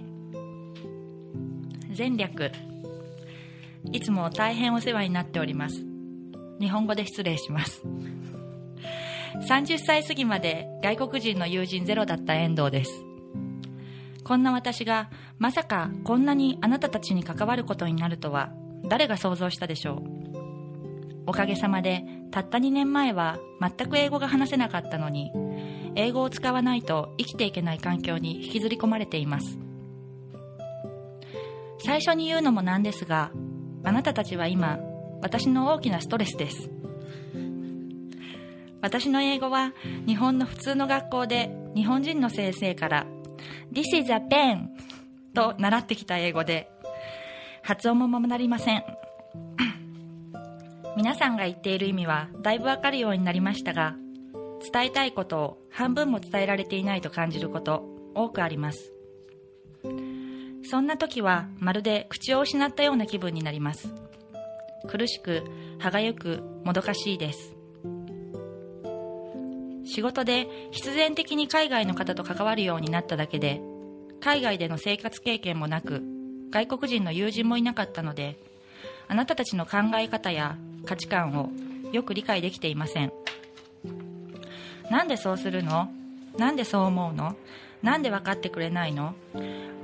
前略。いつも大変お世話になっております。日本語で失礼します。30歳過ぎまで外国人の友人ゼロだった遠藤ですこんな私がまさかこんなにあなたたちに関わることになるとは誰が想像したでしょう？おかげさまでたった2年前は全く英語が話せなかったのに英語を使わないと生きていけない環境に引きずり込まれています。最初に言うのもなんですがあなたたちは今私の大きなストレスです。私の英語は日本の普通の学校で日本人の先生から「This is a pen」と習ってきた英語で発音もままなりません。皆さんが言っている意味はだいぶわかるようになりましたが伝えたいことを半分も伝えられていないと感じること多くあります。そんな時はまるで口を失ったような気分になります。苦しく歯がゆくもどかしいです。仕事で必然的に海外の方と関わるようになっただけで海外での生活経験もなく外国人の友人もいなかったのであなたたちの考え方や価値観をよく理解できていません。なんでそうするの？なんでそう思うの？なんで分かってくれないの？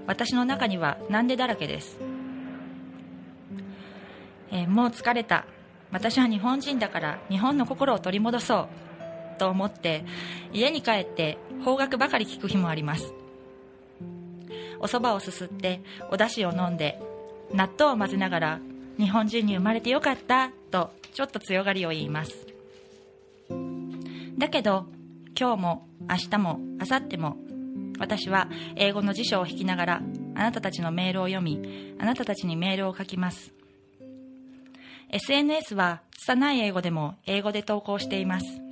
私の中にはなんでだらけです、えーもう疲れた。私は日本人だから日本の心を取り戻そう。と思って家に帰って方角ばかり聞く日もあります。お蕎麦をすすってお出汁を飲んで納豆を混ぜながら日本人に生まれてよかったとちょっと強がりを言います。だけど今日も明日も明後日も私は英語の辞書を引きながらあなたたちのメールを読みあなたたちにメールを書きます。SNS は拙い英語でも英語で投稿しています。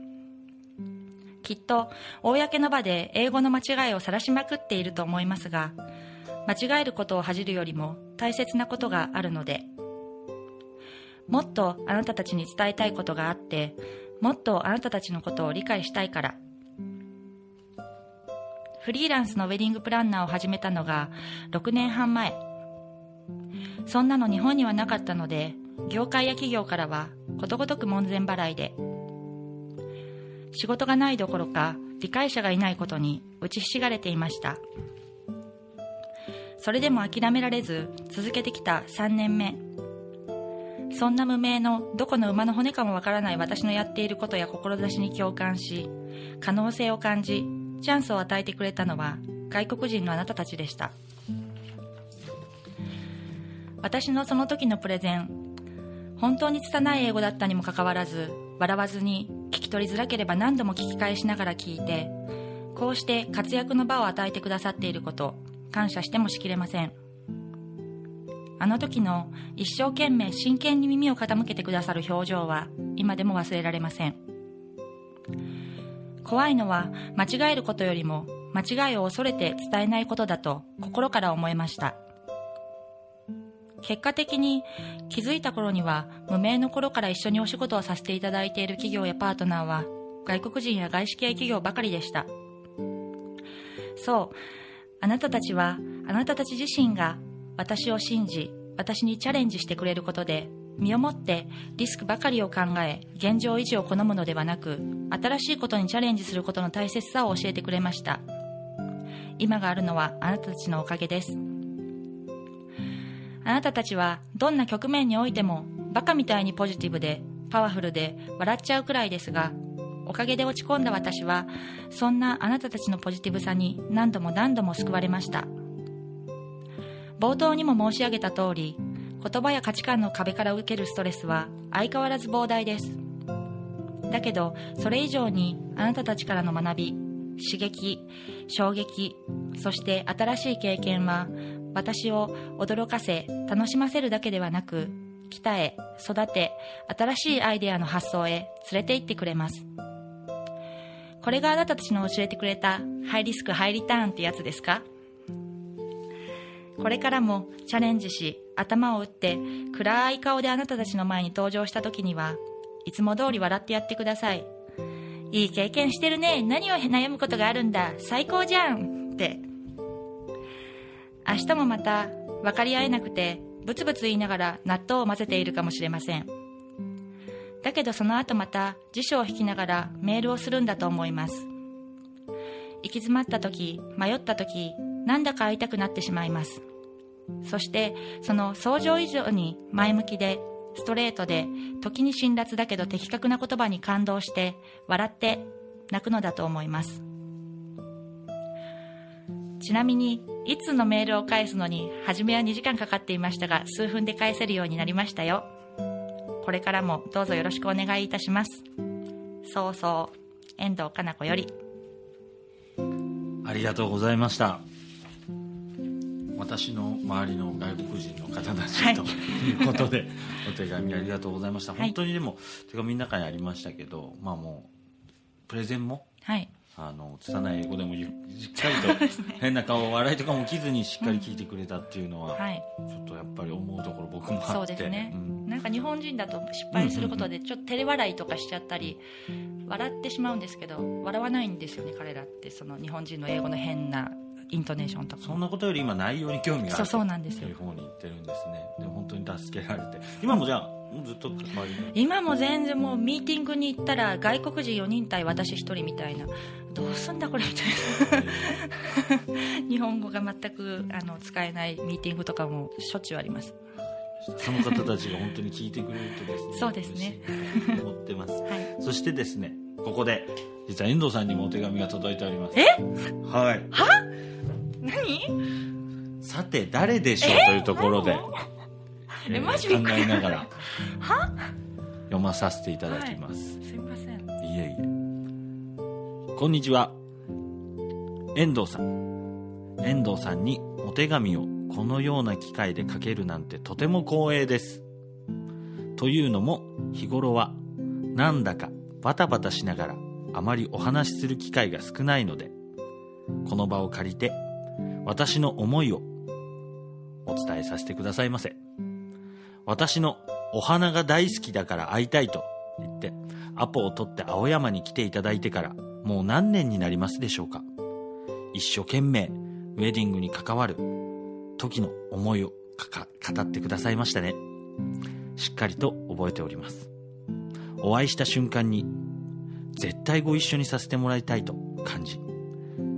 きっと公の場で英語の間違いを晒しまくっていると思いますが間違えることを恥じるよりも大切なことがあるので。もっとあなたたちに伝えたいことがあってもっとあなたたちのことを理解したいから。フリーランスのウェディングプランナーを始めたのが6年半前。そんなの日本にはなかったので業界や企業からはことごとく門前払いで。仕事がないどころか理解者がいないことに打ちひしがれていました。それでも諦められず続けてきた3年目。そんな無名のどこの馬の骨かもわからない私のやっていることや志に共感し可能性を感じチャンスを与えてくれたのは外国人のあなたたちでした。私のその時のプレゼン本当に拙い英語だったにもかかわらず笑わずにき取りづらければ何度も聞き返しながら聞いてこうして活躍の場を与えてくださっていること感謝してもしきれません。あの時の一生懸命真剣に耳を傾けてくださる表情は今でも忘れられません。怖いのは間違えることよりも間違いを恐れて伝えないことだと心から思いました。結果的に気づいた頃には無名の頃から一緒にお仕事をさせていただいている企業やパートナーは外国人や外資系企業ばかりでした。そう。あなたたちはあなたたち自身が私を信じ私にチャレンジしてくれることで身をもってリスクばかりを考え現状維持を好むのではなく新しいことにチャレンジすることの大切さを教えてくれました。今があるのはあなたたちのおかげです。あなたたちはどんな局面においてもバカみたいにポジティブでパワフルで笑っちゃうくらいですがおかげで落ち込んだ私はそんなあなたたちのポジティブさに何度も何度も救われました。冒頭にも申し上げた通り言葉や価値観の壁から受けるストレスは相変わらず膨大です。だけどそれ以上にあなたたちからの学び刺激衝撃そして新しい経験は私を驚かせ楽しませるだけではなく鍛え育て新しいアイデアの発想へ連れて行ってくれます。これがあなたたちの教えてくれたハイリスクハイリターンってやつですか？これからもチャレンジし頭を打って暗い顔であなたたちの前に登場した時にはいつも通り笑ってやってください。いい経験してるね。何を悩むことがあるんだ。最高じゃん。って。明日もまた分かり合えなくてブツブツ言いながら納豆を混ぜているかもしれません。だけどその後また辞書を引きながらメールをするんだと思います。行き詰まった時迷った時なんだか会いたくなってしまいます。そしてその想像以上に前向きでストレートで時に辛辣だけど的確な言葉に感動して笑って泣くのだと思います。ちなみにいつのメールを返すのに初めは2時間かかっていましたが数分で返せるようになりましたよ。これからもどうぞよろしくお願いいたします。そうそう。遠藤かな子より。ありがとうございました。私の周りの外国人の方たち、はいということでお手紙ありがとうございました、はい。本当にでも手紙の中にありましたけどまあもうプレゼンもはいあの拙い英語でもゆしっかりと変な顔笑いとかも起きずにしっかり聞いてくれたっていうのは、はい。ちょっとやっぱり思うところ僕もあって。そうですね、うん。なんか日本人だと失敗することでちょっと照れ笑いとかしちゃったり笑ってしまうんですけど笑わないんですよね彼らって。その日本人の英語の変なイントネーションとか。そんなことより今内容に興味がある。そうなんですよ。という方に言ってるんですね。で本当に助けられて。今もじゃあずっと今も全然もうミーティングに行ったら外国人4人対私1人みたいな。どうすんだこれみたいな。日本語が全くあの使えないミーティングとかもしょっちゅうあります。その方たちが本当に聞いてくれるとですねそうですね。思ってます。はい。そしてですねここで実は遠藤さんにもお手紙が届いております。え？はい。何？さて誰でしょう？というところで、ええーマジ？考えながら。読まさせていただきます、すいません。い、えいえ。こんにちは。遠藤さん。遠藤さんにお手紙をこのような機会で書けるなんてとても光栄です。というのも日頃はなんだかバタバタしながらあまりお話しする機会が少ないのでこの場を借りて私の思いをお伝えさせてくださいませ。私のお花が大好きだから会いたいと言ってアポを取って青山に来ていただいてからもう何年になりますでしょうか。一生懸命ウェディングに関わる時の思いを語ってくださいましたね。しっかりと覚えております。お会いした瞬間に絶対ご一緒にさせてもらいたいと感じ。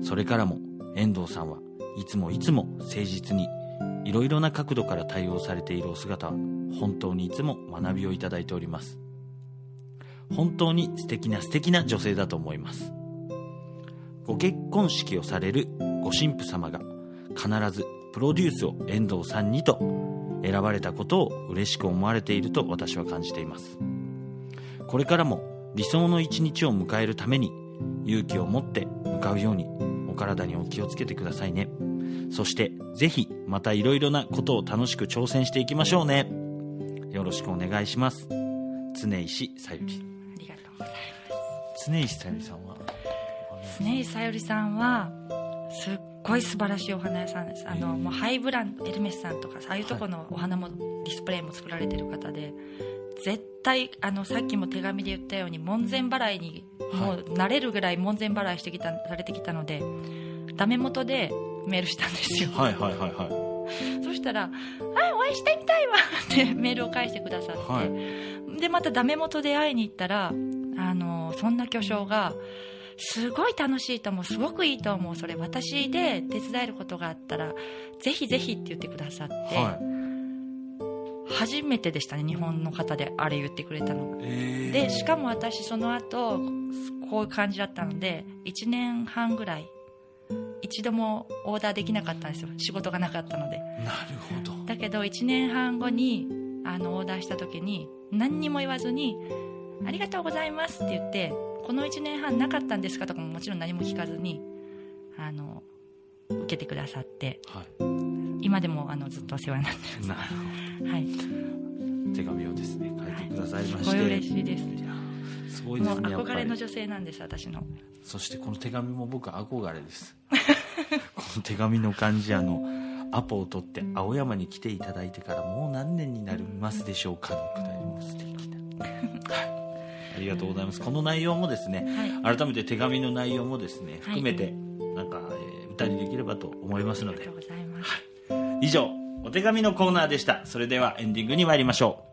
それからも遠藤さんはいつもいつも誠実にいろいろな角度から対応されているお姿は本当にいつも学びをいただいております。本当に素敵な素敵な女性だと思います。ご結婚式をされるご神父様が必ずプロデュースを遠藤さんにと選ばれたことを嬉しく思われていると私は感じています。これからも理想の一日を迎えるために勇気を持って向かうようにお体にお気をつけてくださいね。そしてぜひまたいろいろなことを楽しく挑戦していきましょうね。よろしくお願いします。常石さゆり。ありがとうございます。常石さゆりさんは？常石さゆりさんはすっごい素晴らしいお花屋さんです。あのもうハイブランドエルメスさんとかああいうとこのお花もディスプレイも作られてる方で絶対あのさっきも手紙で言ったように門前払いにもう慣れるぐらい門前払いしてきたされてきたのでダメ元でメールしたんですよ。はいはいはいはい。そしたら「はいお会いしてみたいわ」ってメールを返してくださって、はい。でまたダメ元で会いに行ったらあのそんな巨匠がすごい楽しいと思うすごくいいと思うそれ私で手伝えることがあったらぜひぜひって言ってくださって、はい初めてでしたね日本の方であれ言ってくれたのが。えー。でしかも私その後こういう感じだったので1年半ぐらい一度もオーダーできなかったんですよ。仕事がなかったので。なるほど。だけど1年半後にあのオーダーした時に何にも言わずに「ありがとうございます」って言って「この1年半なかったんですか?」とかももちろん何も聞かずにあの受けてくださって。はい。今でもあのずっとお世話になってなるますはい。ほど手紙をですね書いてくださいまして、すごい嬉しいです。すごいですね憧れの女性なんです私の。そしてこの手紙も僕憧れです。この手紙の感じあのアポを取って青山に来ていただいてからもう何年になりますでしょうかのくだりも素敵な、はい、ありがとうございます。この内容もですねはい。改めて手紙の内容もですねはい含めて、ばと思います。ので以上お手紙のコーナーでした。それではエンディングに参りましょう。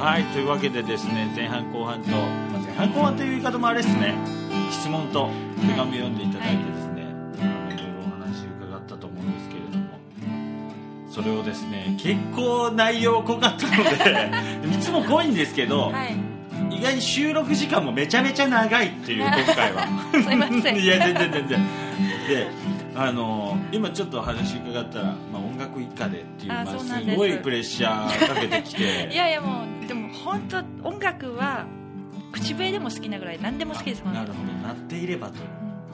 はいというわけでですね前半後半と、前半後半という言い方もあれですね。質問と手紙を読んでいただいてですね、あのいそれをですね結構内容濃かったので いつも濃いんですけど、はい。意外に収録時間もめちゃめちゃ長いっていう今回は。すいません。いや全然全然であの今ちょっと話伺ったら、まあ、音楽一家でっていうあまあ、す。ごいプレッシャーかけてきて。いやいやもうでも本当音楽は口笛でも好きなぐらい何でも好きですあなるほど。なっていればと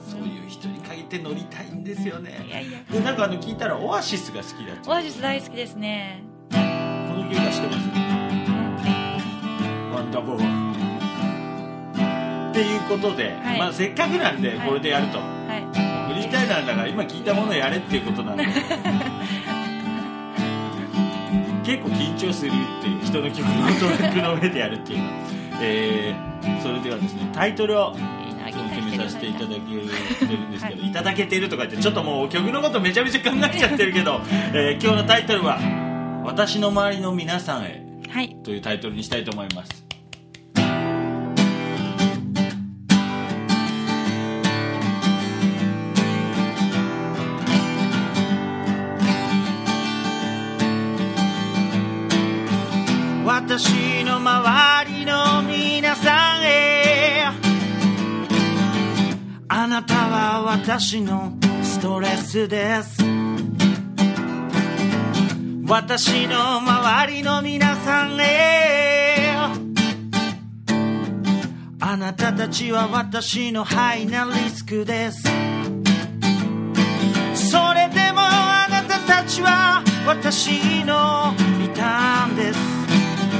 そういう人に限って乗りたいんですよいねやいや。でなんかあの聞いたらオアシスが好きだってオアシス大好きですね。この曲は知ってます？ワンダーボーっていうことで、はい。まあ、せっかくなんでこれでやると、はい。フリースタイルなんだから今聞いたものをやれっていうことなんで。結構緊張するっていう人の曲のトラックの上でやるっていうの。は、えーそれではですねタイトルを決めさせていただけてるんですけど、はい。い、ただけてるとか言ってちょっともう曲のことめちゃめちゃ考えちゃってるけど、えー今日のタイトルは「私の周りの皆さんへはい」というタイトルにしたいと思いますは私のストレスです。私の周りの皆さんへ。あなたたちは私のハイなリスクです。それでもあなたたちは私のリターンです。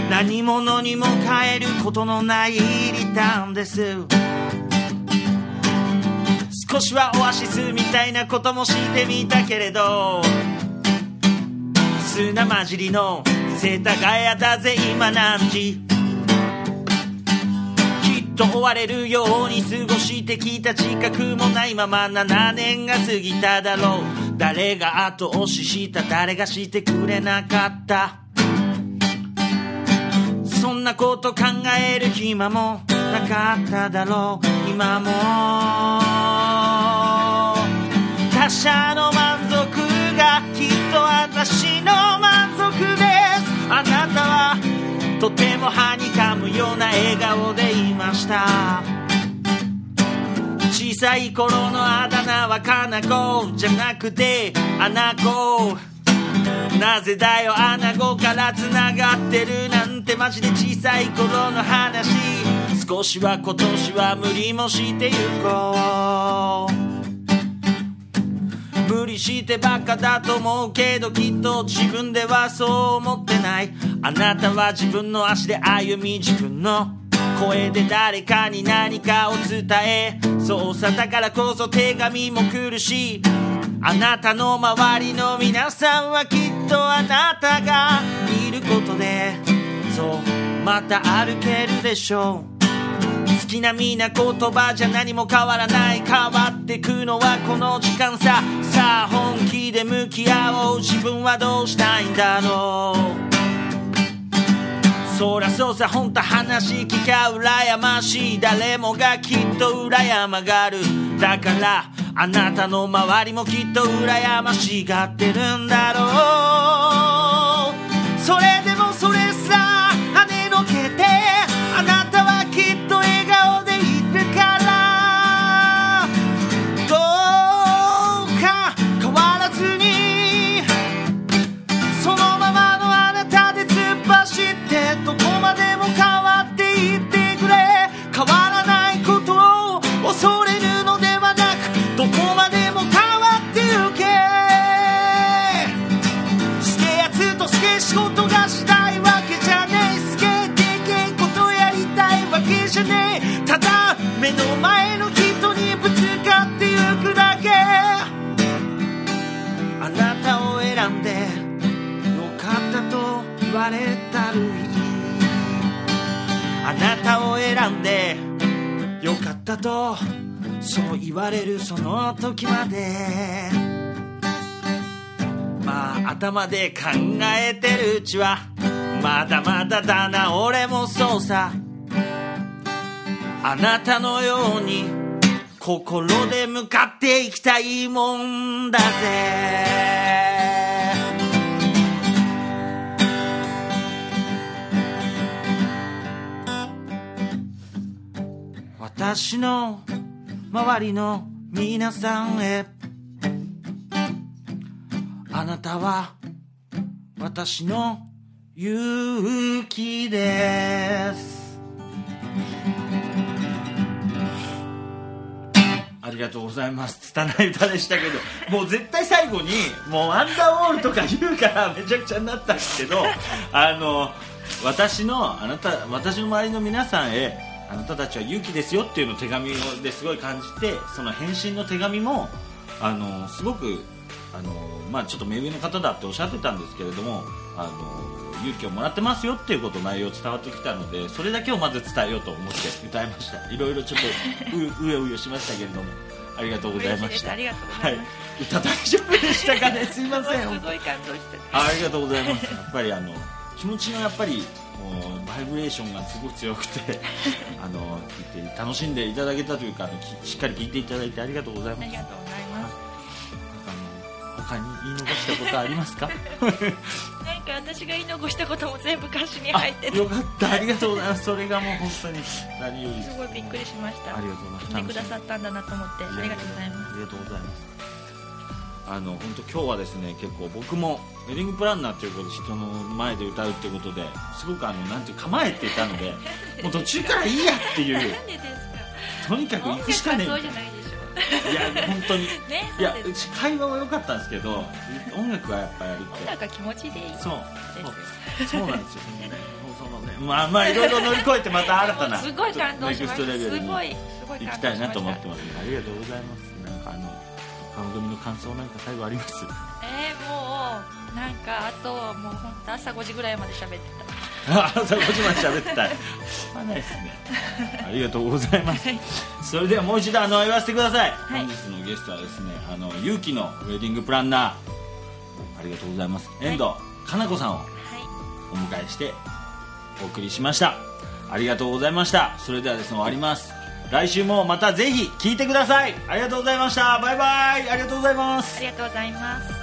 何者にも変えることのないリターンです。少しはオアシスみたいなこともしてみたけれど砂混じりの世田谷だぜ今何時きっと追われるように過ごしてきた自覚もないまま7年が過ぎただろう。誰が後押しした誰がしてくれなかった。そんなこと考える暇もなかっただろう。今も他者の満足がきっと私の満足です。あなたはとてもはにかむような笑顔でいました。小さい頃のあだ名はかな子じゃなくてアナゴなぜだよアナゴから繋がってるなんてマジで小さい頃の話。少しは今年は無理もしてゆこう。無理してバカだと思うけどきっと自分ではそう思ってない。あなたは自分の足で歩み自分の声で誰かに何かを伝え。そうさだからこそ手紙も来るし。あなたの周りの皆さんはきっとあなたがいることで。そうまた歩けるでしょう。好きなみな言葉じゃ何も変わらない。変わってくのはこの時間さ。さあ本気で向き合おう。自分はどうしたいんだろう。そらそうさほんと話聞きゃ羨ましい。誰もがきっと羨まがる。だからあなたの周りもきっと羨ましがってるんだろう。よかったとそう言われるその時まで。まあ頭で考えてるうちはまだまだだな。俺もそうさ。あなたのように心で向かっていきたいもんだぜ。私の周りの皆さんへ。あなたは私の勇気です。ありがとうございます。拙い歌でしたけどもう絶対最後にもうアンダーウォールとか言うからめちゃくちゃになったんですけどあの私のあなた私の周りの皆さんへあなたたちは勇気ですよっていうのを手紙ですごい感じてその返信の手紙もあのすごくあの、まあ、ちょっと目上の方だっておっしゃってたんですけれどもあの勇気をもらってますよっていうこと内容伝わってきたのでそれだけをまず伝えようと思って歌いました。いろいろちょっと ううようよしましたけれどもありがとうございました。ありがとうごはいざいます、歌大丈夫でしたかね？すいません。すごい感動してあありがとうございます。やっぱりあの気持ちのやっぱりもうバイブレーションがすごく強くて あの聞いて楽しんでいただけたというかあのきしっかり聞いていただいてありがとうございます。ありがとうございます。他に言い残したことありますか？なんか私が言い残したことも全部歌詞に入ってて。よかった。ありがとうございます。それがもう本当に何よりすごいびっくりしました。ありがとうございます。来てくださったんだなと思ってありがとうございます。ありがとうございますあの本当今日はですね結構僕もウェディングプランナーということで人の前で歌うっていうことですごくあのなんていう構えていたので もう途中からいいやっていう。とにかく行くしかねえ。いや本当に。ねいやそうです会話は良かったんですけど音楽はやっぱやるって音楽は気持ちでいいそうそう。そうなんですよ。そのね まあまあいろいろ乗り越えてまた新たな すごい感動しましたすごいすごい行きたいなと思ってます。ありがとうございます番組の感想なんか最後あります？えー、もうなんかあともう本当朝5時ぐらいまで喋ってあ朝5時まで喋ってた。いまないですね。ありがとうございます。それではもう一度あの言わせてください、い。本日のゲストはですねあの勇気のウェディングプランナー。ありがとうございます。遠藤かな子さんをお迎えしてお送りしました。ありがとうございました。それではですね終わります来週もまたぜひ聞いてください。ありがとうございました。バイバイ。ありがとうございます。ありがとうございます。